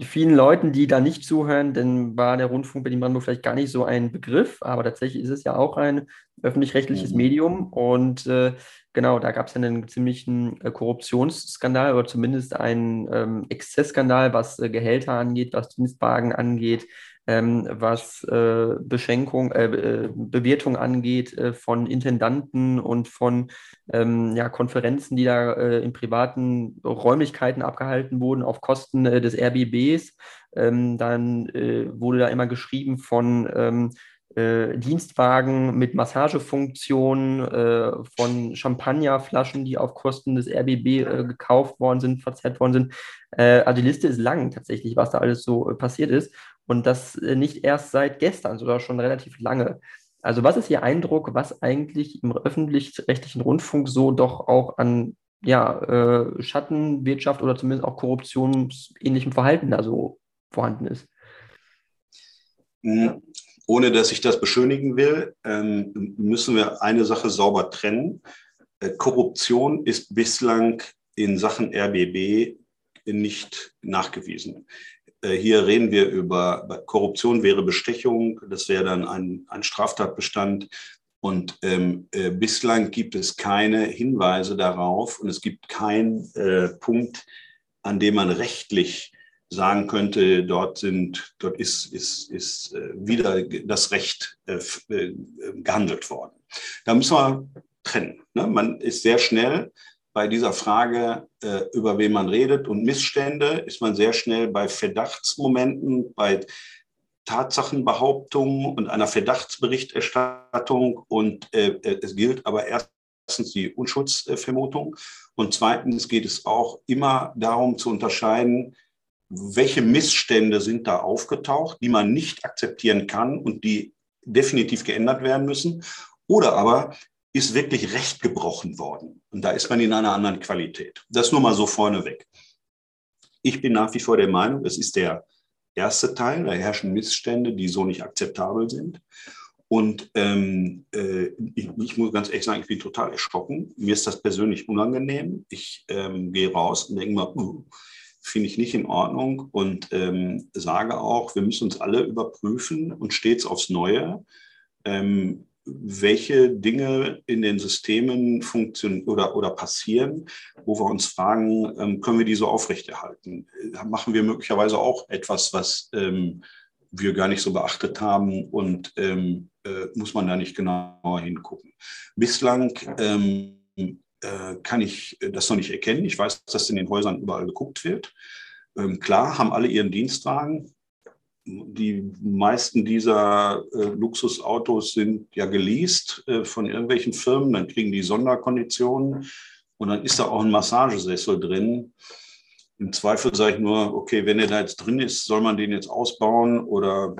vielen Leuten, die da nicht zuhören, denn war der Rundfunk Berlin-Brandenburg vielleicht gar nicht so ein Begriff, aber tatsächlich ist es ja auch ein öffentlich-rechtliches mhm. Medium und äh, genau, da gab es einen ziemlichen äh, Korruptionsskandal oder zumindest einen ähm, Exzessskandal, was Gehälter angeht, was Dienstwagen angeht, ähm, was äh, Beschenkung, äh, äh, Bewertung angeht äh, von Intendanten und von ähm, ja, Konferenzen, die da äh, in privaten Räumlichkeiten abgehalten wurden auf Kosten äh, des RBBs. Ähm, dann wurde da immer geschrieben von ähm, Dienstwagen mit Massagefunktion, von Champagnerflaschen, die auf Kosten des RBB gekauft worden sind, verzerrt worden sind. also die Liste ist lang tatsächlich, was da alles so passiert ist. Und das äh, nicht erst seit gestern, sondern schon relativ lange. Also was ist Ihr Eindruck, was eigentlich im öffentlich-rechtlichen Rundfunk so doch auch an ja, äh, Schattenwirtschaft oder zumindest auch korruptionsähnlichem Verhalten da so vorhanden ist? Ohne dass ich das beschönigen will, ähm, müssen wir eine Sache sauber trennen. Äh, Korruption ist bislang in Sachen RBB nicht nachgewiesen. Äh, hier reden wir über Korruption wäre Bestechung, das wäre dann ein, ein Straftatbestand. Und ähm, äh, bislang gibt es keine Hinweise darauf und es gibt keinen äh, Punkt, an dem man rechtlich sagen könnte, dort sind, dort ist, ist, ist äh, wieder das Recht äh, äh, gehandelt worden. Da müssen wir trennen. Ne? Man ist sehr schnell bei dieser Frage, über wen man redet und Missstände, ist man sehr schnell bei Verdachtsmomenten, bei Tatsachenbehauptungen und einer Verdachtsberichterstattung. Und es gilt aber erstens die Unschuldsvermutung und zweitens geht es auch immer darum zu unterscheiden, welche Missstände sind da aufgetaucht, die man nicht akzeptieren kann und die definitiv geändert werden müssen. Oder aber ist wirklich Recht gebrochen worden. Und da ist man in einer anderen Qualität. Das nur mal so vorneweg. Ich bin nach wie vor der Meinung, es ist der erste Teil, da herrschen Missstände, die so nicht akzeptabel sind. Und ähm, äh, ich, muss ganz ehrlich sagen, ich bin total erschrocken. Mir ist das persönlich unangenehm. Ich ähm, gehe raus und denke mal, uh, finde ich nicht in Ordnung und ähm, sage auch, wir müssen uns alle überprüfen und stets aufs Neue. Ähm, welche Dinge in den Systemen funktionieren oder, oder passieren, wo wir uns fragen, ähm, können wir die so aufrechterhalten? Machen wir möglicherweise auch etwas, was ähm, wir gar nicht so beachtet haben und ähm, äh, muss man da nicht genauer hingucken? Bislang ähm, äh, kann ich das noch nicht erkennen. Ich weiß, dass in den Häusern überall geguckt wird. Ähm, klar haben alle ihren Dienstwagen, die meisten dieser äh, Luxusautos sind ja geleast äh, von irgendwelchen Firmen, dann kriegen die Sonderkonditionen und dann ist da auch ein Massagesessel drin. Im Zweifel sage ich nur, okay, wenn er da jetzt drin ist, soll man den jetzt ausbauen oder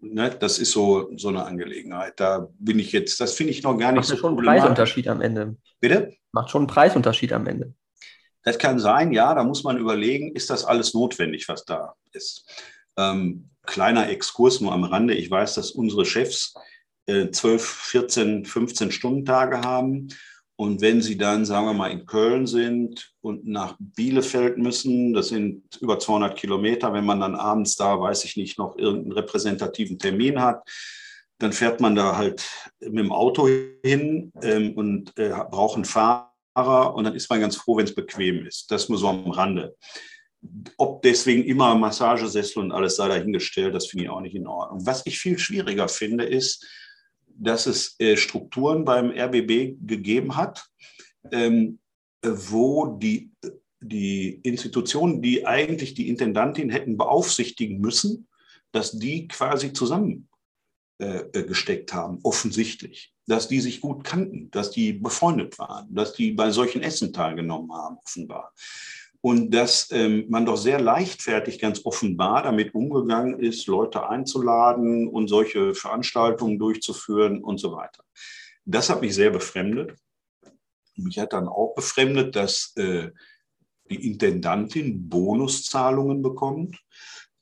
ne, das ist so, so eine Angelegenheit. Da bin ich jetzt, das finde ich noch gar nicht Macht so schon einen Preisunterschied am Ende. Bitte? Macht schon einen Preisunterschied am Ende. Das kann sein, ja, da muss man überlegen, ist das alles notwendig, was da ist. Ähm, kleiner Exkurs nur am Rande. Ich weiß, dass unsere Chefs äh, 12, 14, 15 Stunden Tage haben Und wenn Sie dann, sagen wir mal, in Köln sind und nach Bielefeld müssen, das sind über 200 Kilometer, wenn man dann abends da, weiß ich nicht, noch irgendeinen repräsentativen Termin hat, dann fährt man da halt mit dem Auto hin ähm, und äh, braucht einen Fahrer und dann ist man ganz froh, wenn es bequem ist. Das nur so am Rande. Ob deswegen immer Massagesessel und alles sei dahingestellt, das finde ich auch nicht in Ordnung. Was ich viel schwieriger finde, ist, dass es äh, Strukturen beim RBB gegeben hat, ähm, wo die, die Institutionen, die eigentlich die Intendantin hätten beaufsichtigen müssen, dass die quasi zusammengesteckt äh, haben, offensichtlich. Dass die sich gut kannten, dass die befreundet waren, dass die bei solchen Essen teilgenommen haben, offenbar und dass ähm, man doch sehr leichtfertig ganz offenbar damit umgegangen ist, Leute einzuladen und solche Veranstaltungen durchzuführen und so weiter. Das hat mich sehr befremdet. Mich hat dann auch befremdet, dass äh, die Intendantin Bonuszahlungen bekommt,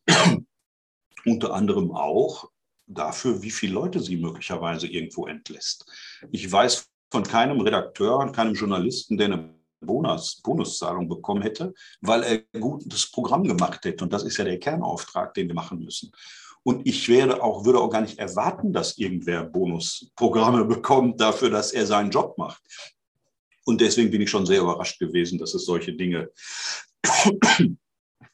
(clears throat) unter anderem auch dafür, wie viele Leute sie möglicherweise irgendwo entlässt. Ich weiß von keinem Redakteur und keinem Journalisten, der eine Bonus, Bonuszahlung bekommen hätte, weil er gutes Programm gemacht hätte. Und das ist ja der Kernauftrag, den wir machen müssen. Und ich werde auch, würde auch gar nicht erwarten, dass irgendwer Bonusprogramme (laughs) bekommt dafür, dass er seinen Job macht. Und deswegen bin ich schon sehr überrascht gewesen, dass es solche Dinge (coughs)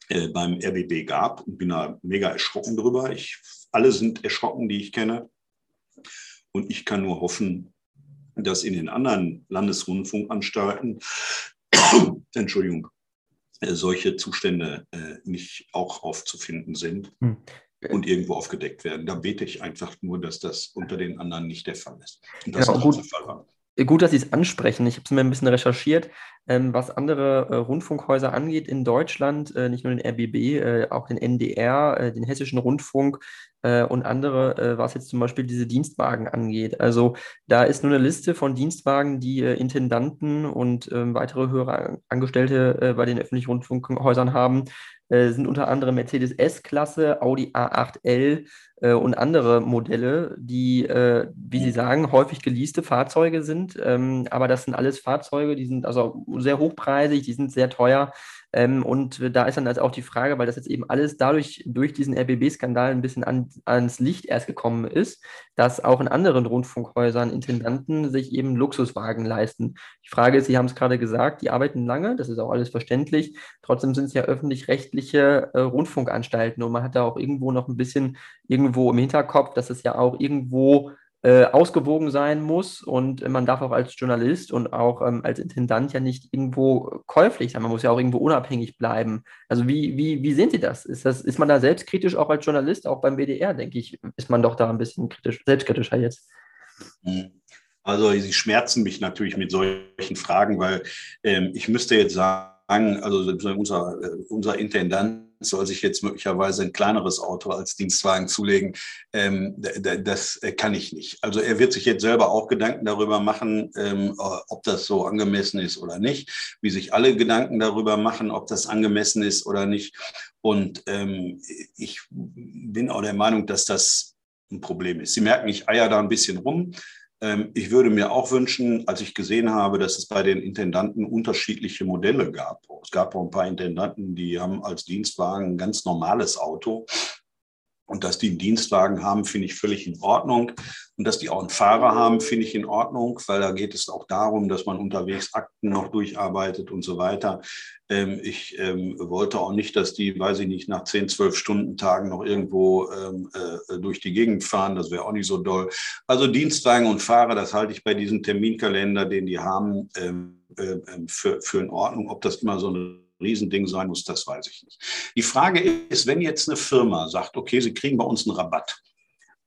äh, beim RBB gab und bin da mega erschrocken drüber. Ich, alle sind erschrocken, die ich kenne. Und ich kann nur hoffen, dass in den anderen Landesrundfunkanstalten, (coughs) Entschuldigung, äh, solche Zustände äh, nicht auch aufzufinden sind hm. und irgendwo aufgedeckt werden. Da bete ich einfach nur, dass das unter den anderen nicht der Fall ist. Und das genau, gut. der Fall war. Gut, dass Sie es ansprechen. Ich habe es mir ein bisschen recherchiert, ähm, was andere äh, Rundfunkhäuser angeht in Deutschland, äh, nicht nur den RBB, äh, auch den NDR, äh, den Hessischen Rundfunk äh, und andere, äh, was jetzt zum Beispiel diese Dienstwagen angeht. Also da ist nur eine Liste von Dienstwagen, die Intendanten und ähm, weitere höhere Angestellte bei den öffentlichen Rundfunkhäusern haben, sind unter anderem Mercedes S-Klasse, Audi A8L, äh, und andere Modelle, die, äh, wie Sie sagen, häufig geleaste Fahrzeuge sind. Ähm, aber das sind alles Fahrzeuge, die sind also sehr hochpreisig, die sind sehr teuer. Ähm, und da ist dann also auch die Frage, weil das jetzt eben alles dadurch durch diesen RBB-Skandal ein bisschen an, ans Licht erst gekommen ist, dass auch in anderen Rundfunkhäusern Intendanten sich eben Luxuswagen leisten. Die Frage ist, Sie haben es gerade gesagt, die arbeiten lange, das ist auch alles verständlich. Trotzdem sind es ja öffentlich-rechtliche äh, Rundfunkanstalten und man hat da auch irgendwo noch ein bisschen irgendwo im Hinterkopf, dass es ja auch irgendwo äh, ausgewogen sein muss und man darf auch als Journalist und auch ähm, als Intendant ja nicht irgendwo käuflich sein. Man muss ja auch irgendwo unabhängig bleiben. Also wie, wie, wie sehen Sie das? Ist, das? ist man da selbstkritisch auch als Journalist, auch beim WDR, denke ich, ist man doch da ein bisschen kritisch, selbstkritischer jetzt? Mhm. Also Sie schmerzen mich natürlich mit solchen Fragen, weil ähm, ich müsste jetzt sagen, also unser, äh, unser Intendant soll sich jetzt möglicherweise ein kleineres Auto als Dienstwagen zulegen. Ähm, das kann ich nicht. Also er wird sich jetzt selber auch Gedanken darüber machen, ähm, ob das so angemessen ist oder nicht, wie sich alle Gedanken darüber machen, ob das angemessen ist oder nicht. Und ähm, ich bin auch der Meinung, dass das ein Problem ist. Sie merken, ich eier da ein bisschen rum. Ähm, ich würde mir auch wünschen, als ich gesehen habe, dass es bei den Intendanten unterschiedliche Modelle gab. Es gab auch ein paar Intendanten, die haben als Dienstwagen ein ganz normales Auto. Und dass die einen Dienstwagen haben, finde ich völlig in Ordnung. Und dass die auch einen Fahrer haben, finde ich in Ordnung, weil da geht es auch darum, dass man unterwegs Akten noch durcharbeitet und so weiter. Ähm, ich ähm, wollte auch nicht, dass die, weiß ich nicht, nach 10, 12 Stunden Tagen noch irgendwo ähm, äh, durch die Gegend fahren. Das wäre auch nicht so doll. Also Dienstwagen und Fahrer, das halte ich bei diesem Terminkalender, den die haben, ähm, äh, für, für in Ordnung. Ob das immer so ein Riesending sein muss, das weiß ich nicht. Die Frage ist, wenn jetzt eine Firma sagt, okay, sie kriegen bei uns einen Rabatt,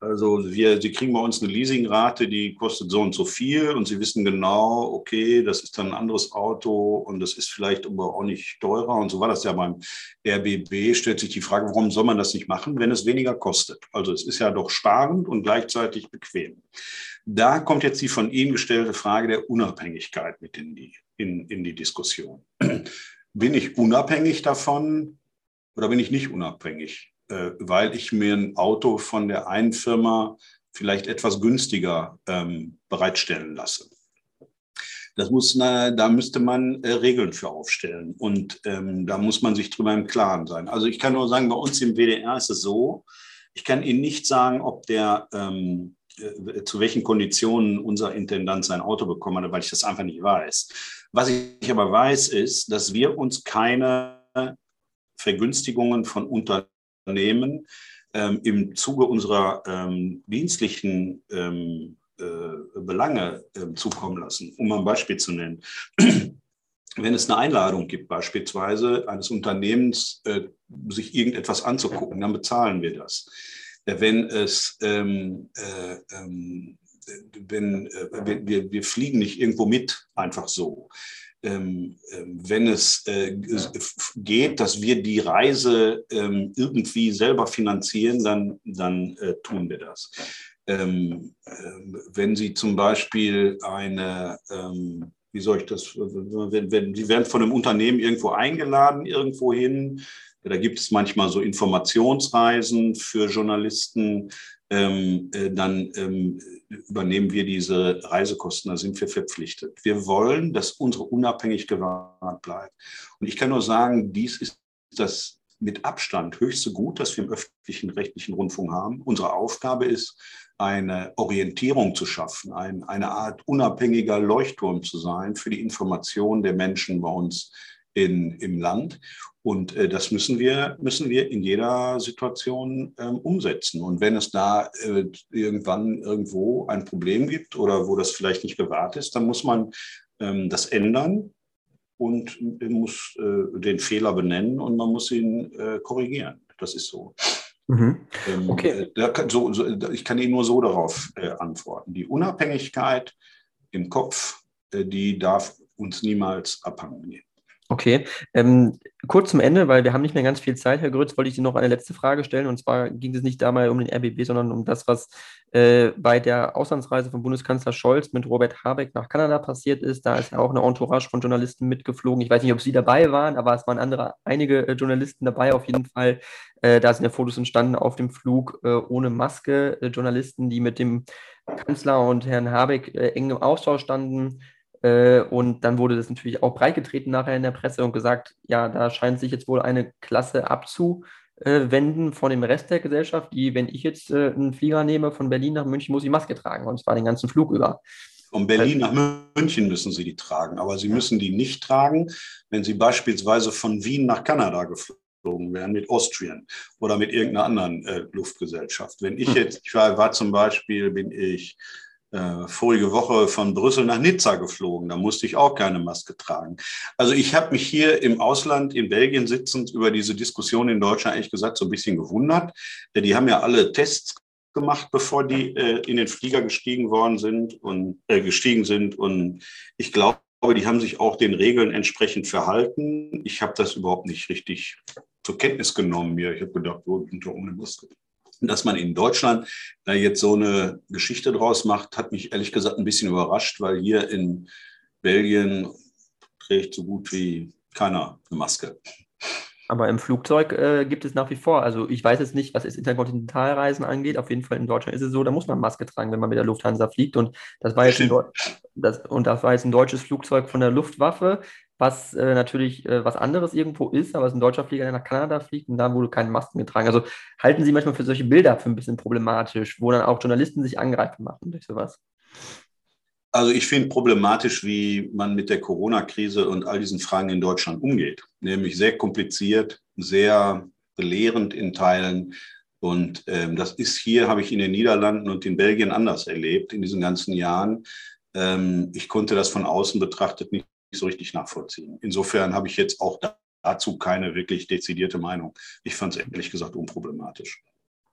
also wir, Sie kriegen bei uns eine Leasingrate, die kostet so und so viel und Sie wissen genau, okay, das ist dann ein anderes Auto und das ist vielleicht aber auch nicht teurer. Und so war das ja beim RBB. Stellt sich die Frage, warum soll man das nicht machen, wenn es weniger kostet? Also es ist ja doch sparend und gleichzeitig bequem. Da kommt jetzt die von Ihnen gestellte Frage der Unabhängigkeit mit in die, in, in die Diskussion. Bin ich unabhängig davon oder bin ich nicht unabhängig? Äh, weil ich mir ein Auto von der einen Firma vielleicht etwas günstiger ähm, bereitstellen lasse. Das muss, na, da müsste man äh, Regeln für aufstellen und ähm, da muss man sich drüber im Klaren sein. Also ich kann nur sagen, bei uns im WDR ist es so, ich kann Ihnen nicht sagen, ob der ähm, äh, zu welchen Konditionen unser Intendant sein Auto bekommen hat, weil ich das einfach nicht weiß. Was ich aber weiß, ist, dass wir uns keine Vergünstigungen von Unternehmen ähm, im Zuge unserer ähm, dienstlichen ähm, äh, Belange äh, zukommen lassen. Um ein Beispiel zu nennen. (clears throat) Wenn es eine Einladung gibt, beispielsweise eines Unternehmens, äh, sich irgendetwas anzugucken, dann bezahlen wir das wenn es ähm, äh, ähm, wenn, äh, wir, wir fliegen nicht irgendwo mit, einfach so. Ähm, ähm wenn es äh, geht, dass wir die Reise ähm, irgendwie selber finanzieren, dann, dann äh, tun wir das. Ähm, ähm, wenn Sie zum Beispiel eine, wie soll ich das, wenn, wenn, Sie werden von einem Unternehmen irgendwo eingeladen, irgendwo hin, da gibt es manchmal so Informationsreisen für Journalisten. Ähm, äh, dann ähm, übernehmen wir diese Reisekosten, da sind wir verpflichtet. Wir wollen, dass unsere unabhängig gewahrt bleibt. Und ich kann nur sagen, dies ist das mit Abstand höchste Gut, das wir im öffentlichen rechtlichen Rundfunk haben. Unsere Aufgabe ist, eine Orientierung zu schaffen, ein, eine Art unabhängiger Leuchtturm zu sein für die Information der Menschen bei uns in, im Land. Und äh, das müssen wir, müssen wir in jeder Situation ähm, umsetzen. Und wenn es da äh, irgendwann irgendwo ein Problem gibt oder wo das vielleicht nicht gewahrt ist, dann muss man ähm, das ändern und äh, muss äh, den Fehler benennen und man muss ihn äh, korrigieren. Das ist so. Mhm. Ähm, okay. Ähm, kann, so, so, ich kann Ihnen nur so darauf äh, antworten. Die Unabhängigkeit im Kopf, die darf uns niemals abhanden gehen. Okay, ähm, kurz zum Ende, weil wir haben nicht mehr ganz viel Zeit, Herr Grütz, wollte ich Ihnen noch eine letzte Frage stellen. Und zwar ging es nicht dabei um den RBB, sondern um das, was äh, bei der Auslandsreise von Bundeskanzler Scholz mit Robert Habeck nach Kanada passiert ist. Da ist ja auch eine Entourage von Journalisten mitgeflogen. Ich weiß nicht, ob Sie dabei waren, aber es waren andere, einige äh, Journalisten dabei auf jeden Fall. Äh, da sind ja Fotos entstanden auf dem Flug äh, ohne Maske. Äh, Journalisten, die mit dem Kanzler und Herrn Habeck äh, eng im Austausch standen. Äh, und dann wurde das natürlich auch breitgetreten nachher in der Presse und gesagt, ja, da scheint sich jetzt wohl eine Klasse abzuwenden von dem Rest der Gesellschaft, die, wenn ich jetzt äh, einen Flieger nehme von Berlin nach München, muss ich Maske tragen und zwar den ganzen Flug über. Von Berlin nach München müssen Sie die tragen, aber Sie müssen die nicht tragen, wenn Sie beispielsweise von Wien nach Kanada geflogen wären mit Austrian oder mit irgendeiner anderen äh, Luftgesellschaft. Wenn ich hm. jetzt, ich war, war zum Beispiel, bin ich äh, vorige Woche von Brüssel nach Nizza geflogen. Da musste ich auch keine Maske tragen. Also ich habe mich hier im Ausland, in Belgien sitzend, über diese Diskussion in Deutschland ehrlich gesagt so ein bisschen gewundert. Äh, die haben ja alle Tests gemacht, bevor die äh, in den Flieger gestiegen worden sind und äh, gestiegen sind. Und ich glaube, die haben sich auch den Regeln entsprechend verhalten. Ich habe das überhaupt nicht richtig zur Kenntnis genommen mir. Ich habe gedacht, oh, unter ohne Maske dass man in Deutschland da jetzt so eine Geschichte draus macht, hat mich ehrlich gesagt ein bisschen überrascht, weil hier in Belgien trägt so gut wie keiner eine Maske. Aber im Flugzeug äh, gibt es nach wie vor, also ich weiß jetzt nicht, was es Interkontinentalreisen angeht, auf jeden Fall in Deutschland ist es so, da muss man Maske tragen, wenn man mit der Lufthansa fliegt und das war jetzt, ein, das, und das war jetzt ein deutsches Flugzeug von der Luftwaffe, was äh, natürlich äh, was anderes irgendwo ist, aber es ist ein deutscher Flieger, der nach Kanada fliegt und da wurde keine Masken getragen. Also halten Sie manchmal für solche Bilder für ein bisschen problematisch, wo dann auch Journalisten sich angreifen machen durch sowas. Also ich finde problematisch, wie man mit der Corona-Krise und all diesen Fragen in Deutschland umgeht. Nämlich sehr kompliziert, sehr belehrend in Teilen. Und ähm, das ist hier, habe ich in den Niederlanden und in Belgien anders erlebt in diesen ganzen Jahren. Ähm, ich konnte das von außen betrachtet nicht so richtig nachvollziehen. Insofern habe ich jetzt auch dazu keine wirklich dezidierte Meinung. Ich fand es ehrlich gesagt unproblematisch.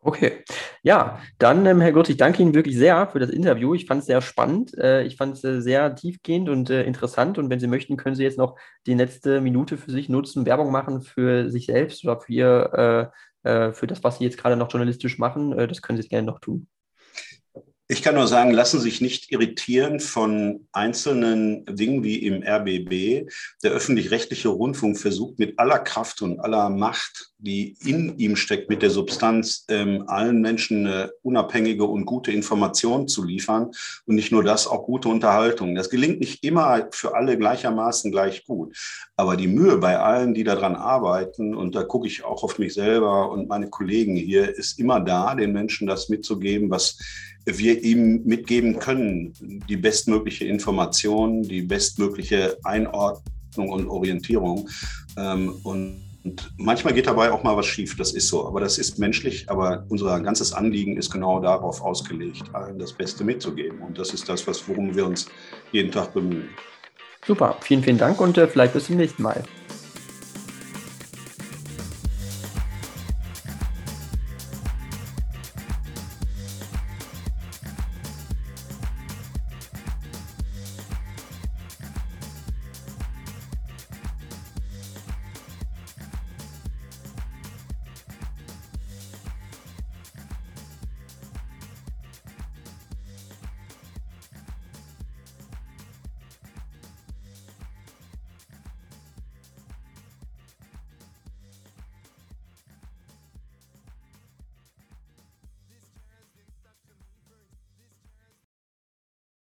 Okay, ja, dann, ähm, Herr Gurt, ich danke Ihnen wirklich sehr für das Interview. Ich fand es sehr spannend. Äh, ich fand es äh, sehr tiefgehend und äh, interessant. Und wenn Sie möchten, können Sie jetzt noch die letzte Minute für sich nutzen, Werbung machen für sich selbst oder für, Ihr, äh, äh, für das, was Sie jetzt gerade noch journalistisch machen. Äh, das können Sie gerne noch tun. Ich kann nur sagen, lassen sich nicht irritieren von einzelnen Dingen wie im RBB. Der öffentlich-rechtliche Rundfunk versucht mit aller Kraft und aller Macht, die in ihm steckt, mit der Substanz, ähm, allen Menschen eine unabhängige und gute Information zu liefern. Und nicht nur das, auch gute Unterhaltung. Das gelingt nicht immer für alle gleichermaßen gleich gut. Aber die Mühe bei allen, die daran arbeiten, und da gucke ich auch auf mich selber und meine Kollegen hier, ist immer da, den Menschen das mitzugeben, was wir ihm mitgeben können. Die bestmögliche Information, die bestmögliche Einordnung und Orientierung. Ähm, und manchmal geht dabei auch mal was schief, das ist so. Aber das ist menschlich, aber unser ganzes Anliegen ist genau darauf ausgelegt, allen das Beste mitzugeben. Und das ist das, worum wir uns jeden Tag bemühen. Super, vielen, vielen Dank und äh, vielleicht bis zum nächsten Mal.